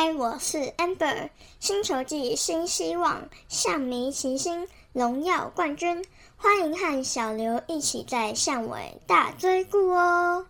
嗨，我是 Amber，星球季新希望，象迷齐心，荣耀冠军，欢迎和小刘一起在巷尾大追顾哦。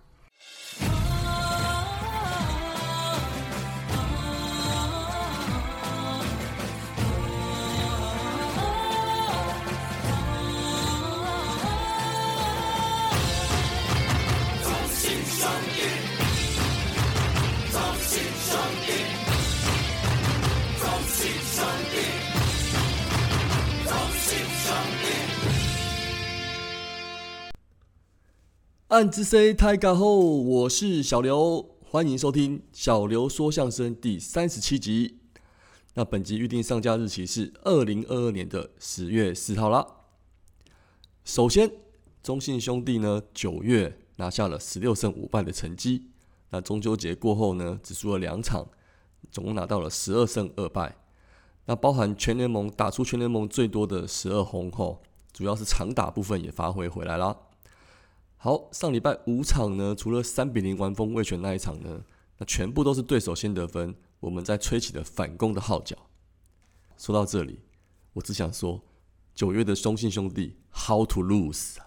暗之 C 太嘎后，我是小刘，欢迎收听小刘说相声第三十七集。那本集预定上架日期是二零二二年的十月四号啦。首先，中信兄弟呢九月拿下了十六胜五败的成绩。那中秋节过后呢，只输了两场，总共拿到了十二胜二败。那包含全联盟打出全联盟最多的十二轰后，主要是长打部分也发挥回来啦。好，上礼拜五场呢，除了三比零完封卫权那一场呢，那全部都是对手先得分，我们在吹起了反攻的号角。说到这里，我只想说，九月的中信兄弟 How to lose 啊！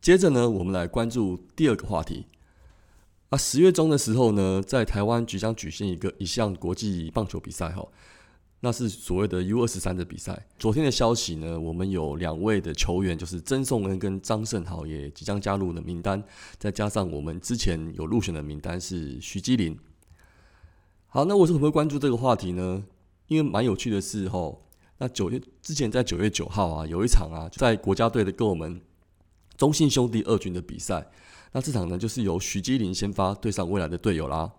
接着呢，我们来关注第二个话题。啊，十月中的时候呢，在台湾即将举行一个一项国际棒球比赛哈。那是所谓的 U 二十三的比赛。昨天的消息呢，我们有两位的球员，就是曾颂恩跟张胜豪，也即将加入的名单。再加上我们之前有入选的名单是徐基林。好，那我是怎么会关注这个话题呢？因为蛮有趣的是，吼，那九月之前在九月九号啊，有一场啊，在国家队的跟我们中信兄弟二军的比赛。那这场呢，就是由徐基林先发对上未来的队友啦。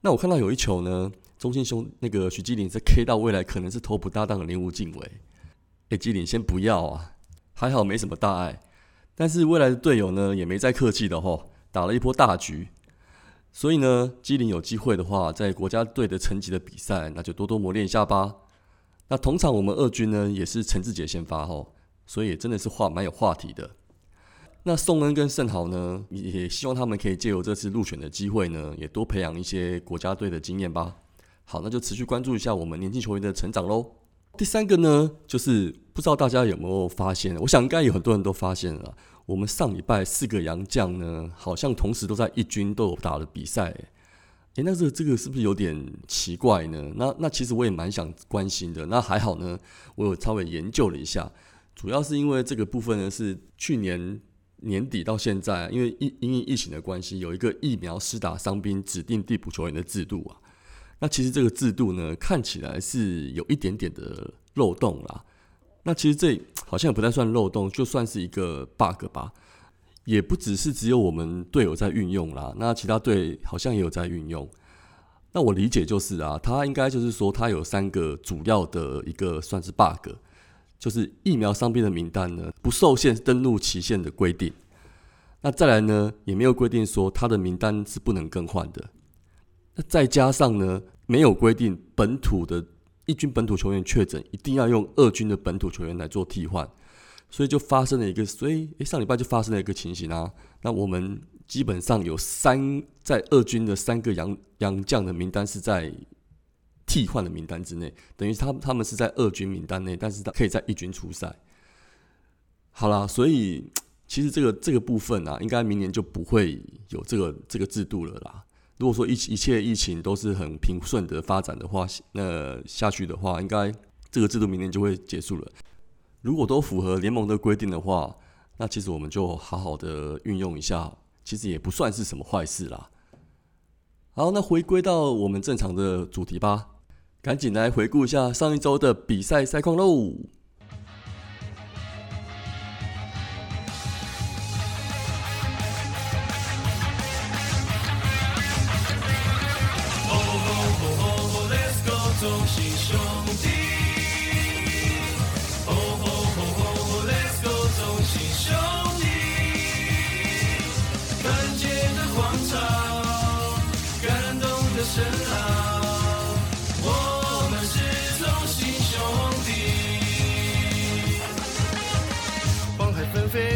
那我看到有一球呢。中信兄那个徐基林在 K 到未来可能是头部搭档的林无敬伟，哎，基林先不要啊，还好没什么大碍。但是未来的队友呢也没再客气的吼，打了一波大局。所以呢，基林有机会的话，在国家队的层级的比赛，那就多多磨练一下吧。那同场我们二军呢也是陈志杰先发吼，所以真的是话蛮有话题的。那宋恩跟盛豪呢，也希望他们可以借由这次入选的机会呢，也多培养一些国家队的经验吧。好，那就持续关注一下我们年轻球员的成长喽。第三个呢，就是不知道大家有没有发现，我想应该有很多人都发现了，我们上礼拜四个洋将呢，好像同时都在一军都有打了比赛。诶，那这这个是不是有点奇怪呢？那那其实我也蛮想关心的。那还好呢，我有稍微研究了一下，主要是因为这个部分呢是去年年底到现在，因为疫因为疫情的关系，有一个疫苗施打伤兵指定地补球员的制度啊。那其实这个制度呢，看起来是有一点点的漏洞啦。那其实这好像也不太算漏洞，就算是一个 bug 吧。也不只是只有我们队友在运用啦，那其他队好像也有在运用。那我理解就是啊，他应该就是说，他有三个主要的一个算是 bug，就是疫苗伤病的名单呢不受限登录期限的规定。那再来呢，也没有规定说他的名单是不能更换的。那再加上呢，没有规定本土的一军本土球员确诊，一定要用二军的本土球员来做替换，所以就发生了一个，所以诶，上礼拜就发生了一个情形啊。那我们基本上有三在二军的三个洋洋将的名单是在替换的名单之内，等于他他们是在二军名单内，但是他可以在一军出赛。好啦，所以其实这个这个部分啊，应该明年就不会有这个这个制度了啦。如果说一一切疫情都是很平顺的发展的话，那下去的话，应该这个制度明年就会结束了。如果都符合联盟的规定的话，那其实我们就好好的运用一下，其实也不算是什么坏事啦。好，那回归到我们正常的主题吧，赶紧来回顾一下上一周的比赛赛况喽。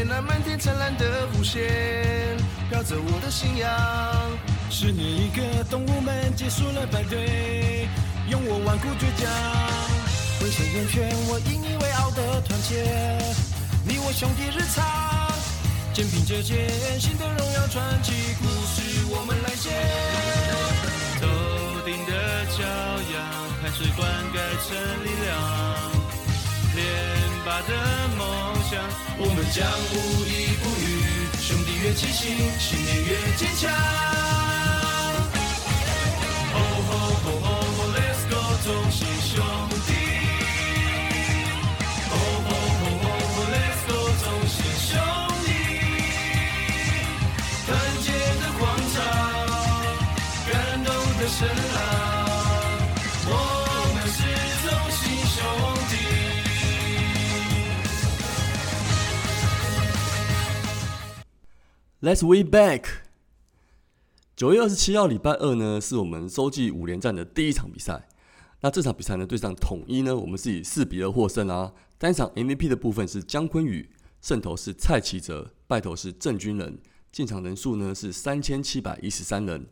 那漫天灿烂的弧线，飘着我的信仰。十年一个，动物们结束了排队，用我顽固倔强，挥手人圈，我引以为傲的团结，你我兄弟日常，肩并着肩，新的荣耀传奇故事我们来写。头顶的骄阳，汗水灌溉成力量。的梦想，我们将无依不语。兄弟越齐心，信念越坚强。Let's we back。九月二十七号礼拜二呢，是我们洲际五连战的第一场比赛。那这场比赛呢，对上统一呢，我们是以四比二获胜啊。单场 MVP 的部分是姜昆宇，胜投是蔡奇哲，败投是郑军人。进场人数呢是三千七百一十三人。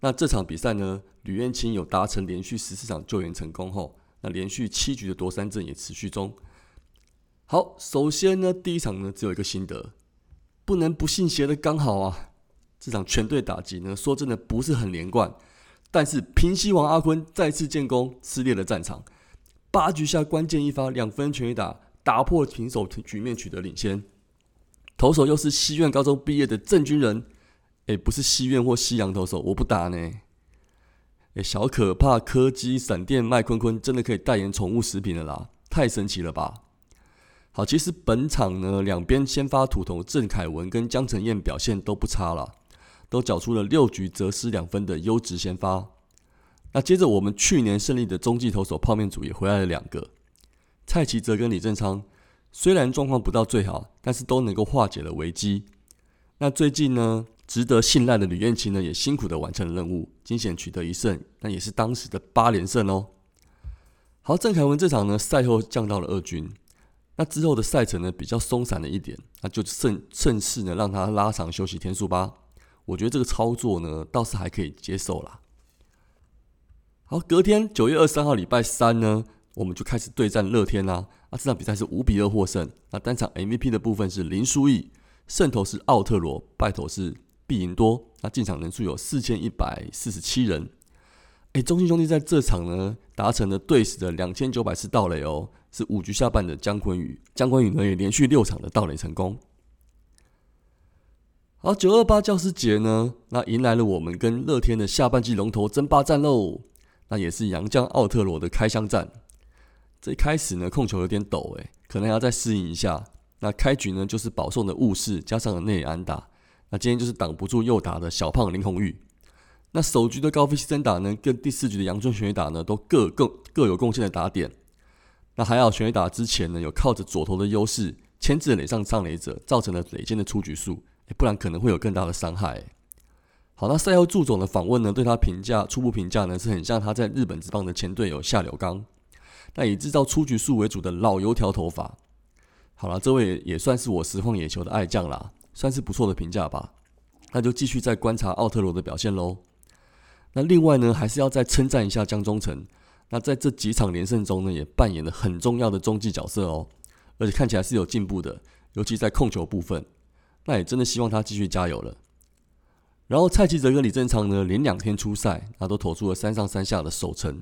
那这场比赛呢，吕彦青有达成连续十四场救援成功后，那连续七局的夺三阵也持续中。好，首先呢，第一场呢只有一个心得，不能不信邪的刚好啊。这场全队打击呢，说真的不是很连贯，但是平西王阿坤再次建功，撕裂了战场。八局下关键一发两分全垒打，打破平手局面，取得领先。投手又是西苑高中毕业的郑军人，诶，不是西苑或西洋投手，我不打呢。诶，小可怕柯基闪电麦坤坤真的可以代言宠物食品了啦，太神奇了吧！好，其实本场呢，两边先发土头郑凯文跟江承彦表现都不差了，都缴出了六局则失两分的优质先发。那接着我们去年胜利的中继投手泡面组也回来了两个，蔡奇哲跟李正昌，虽然状况不到最好，但是都能够化解了危机。那最近呢，值得信赖的吕彦琴呢，也辛苦的完成了任务，惊险取得一胜，那也是当时的八连胜哦。好，郑凯文这场呢，赛后降到了二军。那之后的赛程呢比较松散了一点，那就趁趁势呢让他拉长休息天数吧。我觉得这个操作呢倒是还可以接受啦。好，隔天九月二十三号礼拜三呢，我们就开始对战乐天啦。啊，这场比赛是五比二获胜。那单场 MVP 的部分是林书义，胜投是奥特罗，败投是毕赢多。那进场人数有四千一百四十七人。哎，中信兄弟在这场呢达成了队史的两千九百次盗垒哦。是五局下半的姜昆宇，姜昆宇呢也连续六场的盗垒成功。好，九二八教师节呢，那迎来了我们跟乐天的下半季龙头争霸战喽。那也是杨将奥特罗的开箱战。这一开始呢，控球有点抖，诶，可能要再适应一下。那开局呢，就是保送的误事，加上了内安打。那今天就是挡不住右打的小胖林红玉。那首局的高飞牺牲打呢，跟第四局的杨春全垒打呢，都各各各有贡献的打点。那还好，全垒打之前呢，有靠着左投的优势牵制垒上上垒者，造成了垒间的出局数，不然可能会有更大的伤害。好，那赛后祝总的访问呢，对他评价初步评价呢，是很像他在日本职棒的前队友下柳刚，那以制造出局数为主的老油条头发。好了，这位也算是我实况野球的爱将啦，算是不错的评价吧。那就继续再观察奥特罗的表现喽。那另外呢，还是要再称赞一下江中诚。那在这几场连胜中呢，也扮演了很重要的中继角色哦，而且看起来是有进步的，尤其在控球部分。那也真的希望他继续加油了。然后蔡奇哲跟李正昌呢，连两天出赛，那都投出了三上三下的守成。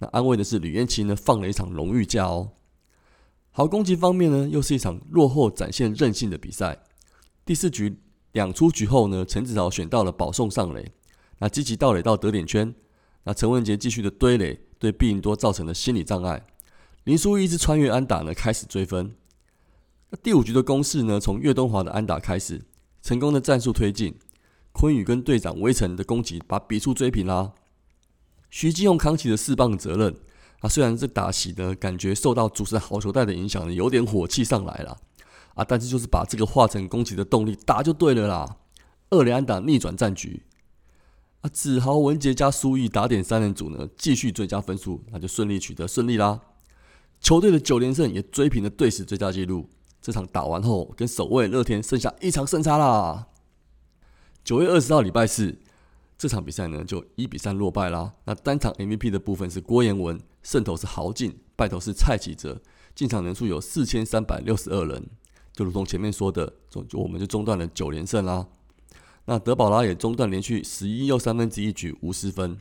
那安慰的是吕彦青呢，放了一场荣誉假哦。好，攻击方面呢，又是一场落后展现韧性的比赛。第四局两出局后呢，陈子豪选到了保送上垒，那积极盗垒到得点圈。那陈文杰继续的堆垒。对毕赢多造成的心理障碍，林书一直穿越安打呢，开始追分。那第五局的攻势呢，从岳东华的安打开始，成功的战术推进，昆宇跟队长威城的攻击把比数追平啦。徐继用扛起了四棒责任，啊，虽然这打席呢，感觉受到主持好球带的影响呢，有点火气上来了，啊，但是就是把这个化成攻击的动力打就对了啦。二连安打逆转战局。啊，子豪、文杰加苏毅打点三人组呢，继续追加分数，那就顺利取得胜利啦。球队的九连胜也追平了队史最佳纪录。这场打完后，跟首位乐天剩下一场胜差啦。九月二十号礼拜四，这场比赛呢就一比三落败啦。那单场 MVP 的部分是郭彦文，胜投是豪进，败投是蔡启哲，进场人数有四千三百六十二人。就如同前面说的，就我们就中断了九连胜啦。那德保拉也中断连续十一又三分之一局无失分。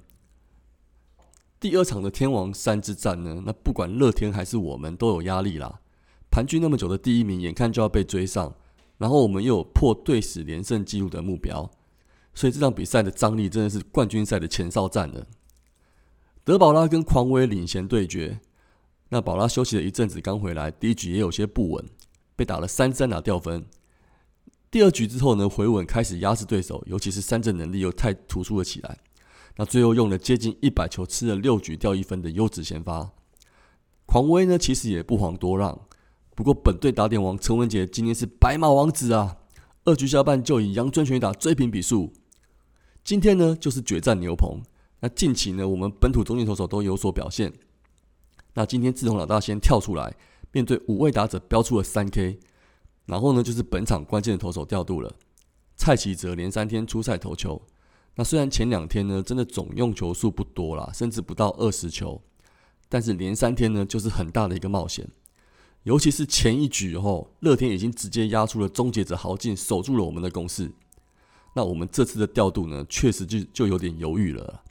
第二场的天王山之战呢，那不管乐天还是我们都有压力啦。盘踞那么久的第一名，眼看就要被追上，然后我们又有破队史连胜纪录的目标，所以这场比赛的张力真的是冠军赛的前哨战了。德保拉跟狂威领衔对决，那保拉休息了一阵子刚回来，第一局也有些不稳，被打了三三打掉分。第二局之后呢，回稳开始压制对手，尤其是三振能力又太突出了起来。那最后用了接近一百球，吃了六局掉一分的优质先发。狂威呢，其实也不遑多让。不过本队打点王陈文杰今天是白马王子啊，二局下半就以杨尊全打追平比数。今天呢，就是决战牛棚。那近期呢，我们本土中继投手都有所表现。那今天志同老大先跳出来，面对五位打者标出了三 K。然后呢，就是本场关键的投手调度了。蔡奇哲连三天出赛投球，那虽然前两天呢，真的总用球数不多啦，甚至不到二十球，但是连三天呢，就是很大的一个冒险。尤其是前一局后，乐天已经直接压出了终结者豪进，守住了我们的攻势。那我们这次的调度呢，确实就就有点犹豫了。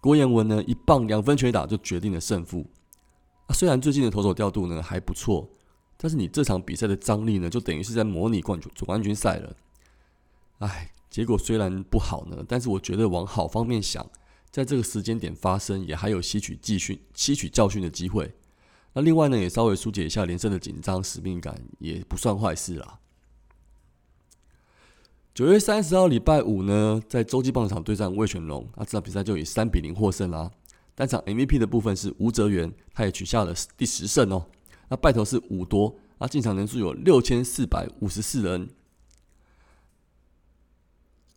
郭彦文呢，一棒两分全打就决定了胜负。啊，虽然最近的投手调度呢还不错。但是你这场比赛的张力呢，就等于是在模拟冠军总冠军赛了。哎，结果虽然不好呢，但是我觉得往好方面想，在这个时间点发生，也还有吸取教训、吸取教训的机会。那另外呢，也稍微疏解一下连胜的紧张使命感，也不算坏事啦。九月三十号礼拜五呢，在洲际棒场对战魏全龙，那这场比赛就以三比零获胜啦。单场 MVP 的部分是吴泽源，他也取下了第十胜哦。那败头是五多，啊，进场人数有六千四百五十四人。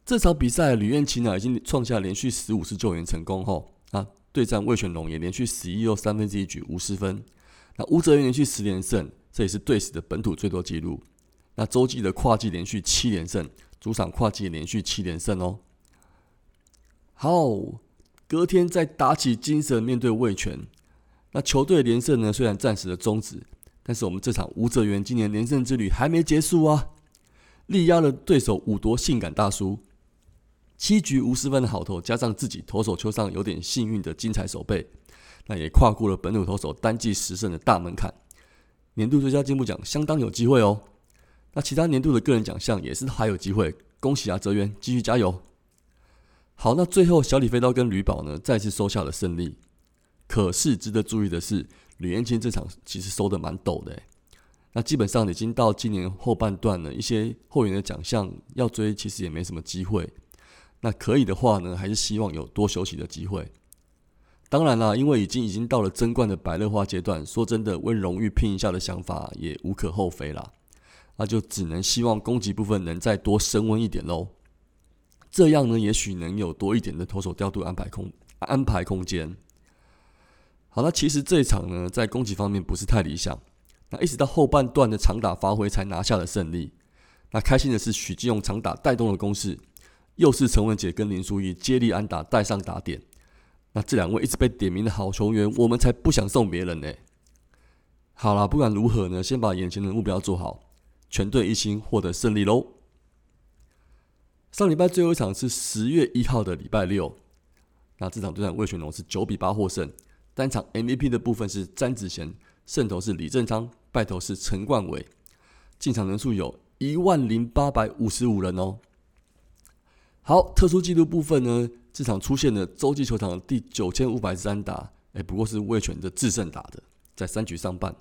这场比赛吕彦琴呢已经创下连续十五次救援成功后，啊，对战魏全龙也连续十一又三分之一局无失分。那吴泽源连续十连胜，这也是队史的本土最多纪录。那洲际的跨季连续七连胜，主场跨季连续七连胜哦。好，隔天再打起精神面对魏全。那球队连胜呢？虽然暂时的终止，但是我们这场吴泽源今年连胜之旅还没结束啊！力压了对手五夺性感大叔，七局无失分的好投，加上自己投手球上有点幸运的精彩手背，那也跨过了本土投手单季十胜的大门槛。年度最佳进步奖相当有机会哦。那其他年度的个人奖项也是还有机会，恭喜啊泽源，继续加油！好，那最后小李飞刀跟吕宝呢，再次收下了胜利。可是值得注意的是，吕彦青这场其实收的蛮陡的。那基本上已经到今年后半段了，一些后援的奖项要追，其实也没什么机会。那可以的话呢，还是希望有多休息的机会。当然啦，因为已经已经到了争冠的白热化阶段，说真的，为荣誉拼一下的想法也无可厚非啦。那就只能希望攻击部分能再多升温一点喽。这样呢，也许能有多一点的投手调度安排空安排空间。好，那其实这一场呢，在攻击方面不是太理想。那一直到后半段的长打发挥才拿下了胜利。那开心的是许继勇长打带动了攻势，又是陈文杰跟林书义接力安打带上打点。那这两位一直被点名的好球员，我们才不想送别人呢。好了，不管如何呢，先把眼前的目标做好，全队一心获得胜利喽。上礼拜最后一场是十月一号的礼拜六，那这场对战魏全龙是九比八获胜。单场 MVP 的部分是詹子贤，胜投是李正昌，败投是陈冠伟。进场人数有一万零八百五十五人哦。好，特殊纪录部分呢，这场出现了洲际球场第九千五百三打，哎，不过是魏权的制胜打的，在三局上半。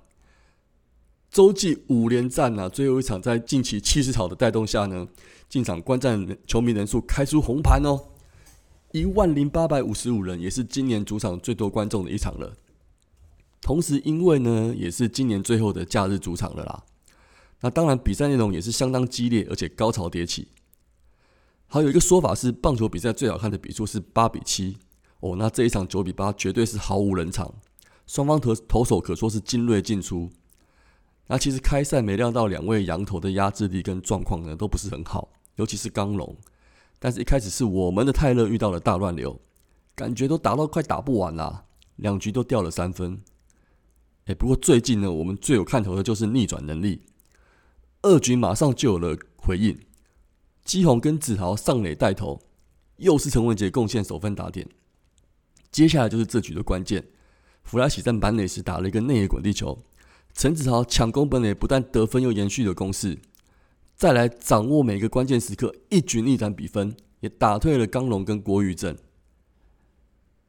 洲际五连战呢，最后一场在近期气势好的带动下呢，进场观战球迷人数开出红盘哦。一万零八百五十五人，也是今年主场最多观众的一场了。同时，因为呢，也是今年最后的假日主场了啦。那当然，比赛内容也是相当激烈，而且高潮迭起。还有一个说法是，棒球比赛最好看的比数是八比七哦。那这一场九比八，绝对是毫无人场，双方投投手可说是精锐尽出。那其实开赛没料到两位羊头的压制力跟状况呢，都不是很好，尤其是刚龙。但是一开始是我们的泰勒遇到了大乱流，感觉都打到快打不完啦，两局都掉了三分。哎，不过最近呢，我们最有看头的就是逆转能力，二局马上就有了回应，基宏跟子豪上垒带头，又是陈文杰贡献首分打点。接下来就是这局的关键，弗莱喜在满垒时打了一个内野滚地球，陈子豪抢攻本垒，不但得分又延续了攻势。再来掌握每个关键时刻，一举逆转比分，也打退了刚龙跟郭玉正。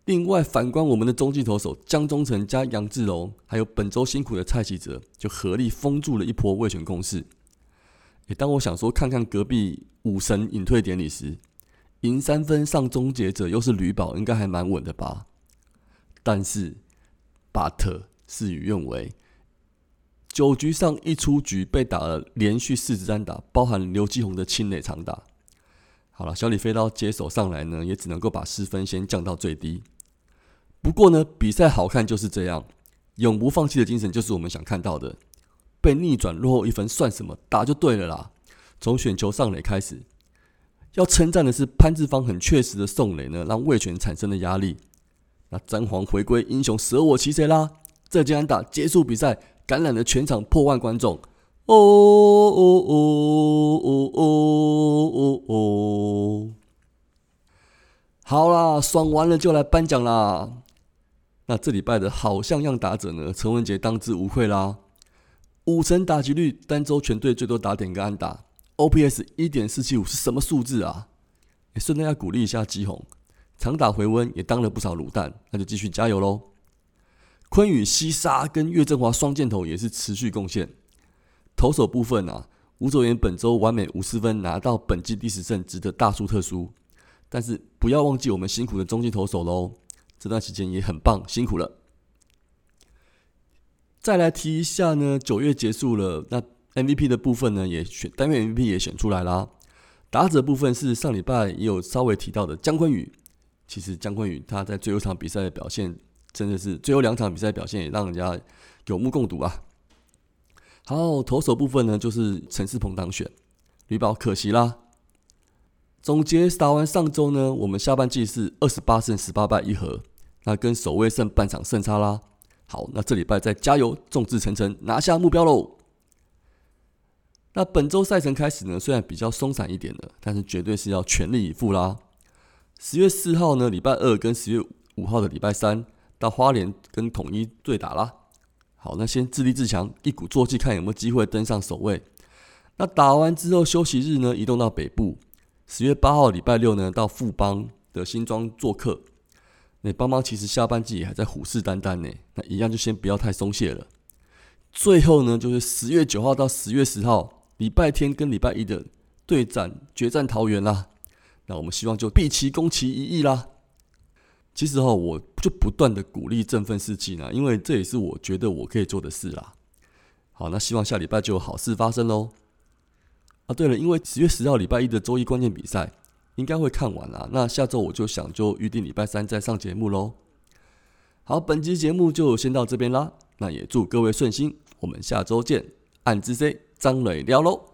另外，反观我们的中继投手江中诚加杨志荣，还有本周辛苦的蔡启哲，就合力封住了一波卫权攻势。也当我想说看看隔壁武神隐退典礼时，赢三分上终结者又是吕宝，应该还蛮稳的吧？但是巴特事与愿违。九局上一出局被打了连续四支单打，包含刘继宏的清垒长打。好了，小李飞刀接手上来呢，也只能够把失分先降到最低。不过呢，比赛好看就是这样，永不放弃的精神就是我们想看到的。被逆转落后一分算什么？打就对了啦。从选球上垒开始，要称赞的是潘志芳很确实的送垒呢，让魏权产生了压力。那詹皇回归英雄舍我其谁啦？这局安打结束比赛。感染了全场破万观众，哦哦哦哦哦哦哦！好啦，爽完了就来颁奖啦。那这礼拜的好像样打者呢？陈文杰当之无愧啦，五成打击率，单周全队最多打点跟安打，OPS 一点四七五是什么数字啊？也顺便要鼓励一下吉宏，长打回温也当了不少卤蛋，那就继续加油喽。昆宇、西沙跟岳振华双箭头也是持续贡献。投手部分啊，吴卓源本周完美五十分，拿到本季第十胜，值得大书特书。但是不要忘记我们辛苦的中继投手喽，这段时间也很棒，辛苦了。再来提一下呢，九月结束了，那 MVP 的部分呢，也选单月 MVP 也选出来啦。打者部分是上礼拜也有稍微提到的姜昆宇，其实姜昆宇他在最后一场比赛的表现。真的是最后两场比赛表现也让人家有目共睹啊！好，投手部分呢，就是陈世鹏当选，吕宝可惜啦。总结打完上周呢，我们下半季是二十八胜十八败一和，那跟首位胜半场胜差啦。好，那这礼拜再加油，众志成城，拿下目标喽！那本周赛程开始呢，虽然比较松散一点的，但是绝对是要全力以赴啦。十月四号呢，礼拜二跟十月五号的礼拜三。到花莲跟统一对打啦。好，那先自立自强，一鼓作气，看有没有机会登上首位。那打完之后休息日呢，移动到北部，十月八号礼拜六呢，到富邦的新庄做客。那邦邦其实下半季也还在虎视眈眈呢，那一样就先不要太松懈了。最后呢，就是十月九号到十月十号，礼拜天跟礼拜一的对战决战桃园啦。那我们希望就毕其攻其一役啦。其实哈，我就不断的鼓励振奋士气呢，因为这也是我觉得我可以做的事啦。好，那希望下礼拜就有好事发生喽。啊，对了，因为十月十号礼拜一的周一关键比赛应该会看完啦，那下周我就想就预定礼拜三再上节目喽。好，本期节目就先到这边啦，那也祝各位顺心，我们下周见。暗之 C 张磊聊喽。